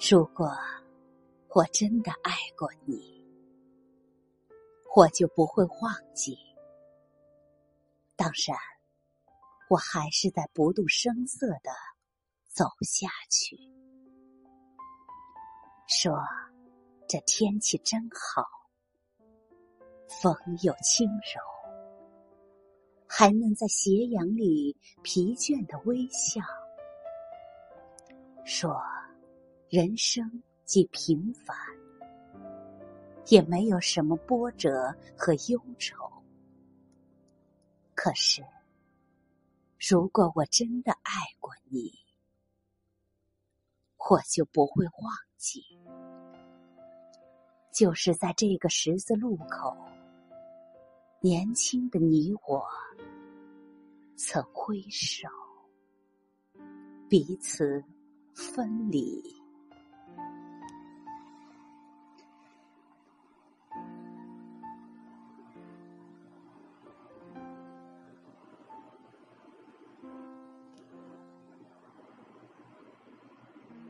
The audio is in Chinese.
如果我真的爱过你，我就不会忘记。当然，我还是在不动声色的走下去，说：“这天气真好，风又轻柔，还能在斜阳里疲倦的微笑。”说。人生既平凡，也没有什么波折和忧愁。可是，如果我真的爱过你，我就不会忘记。就是在这个十字路口，年轻的你我，曾挥手，彼此分离。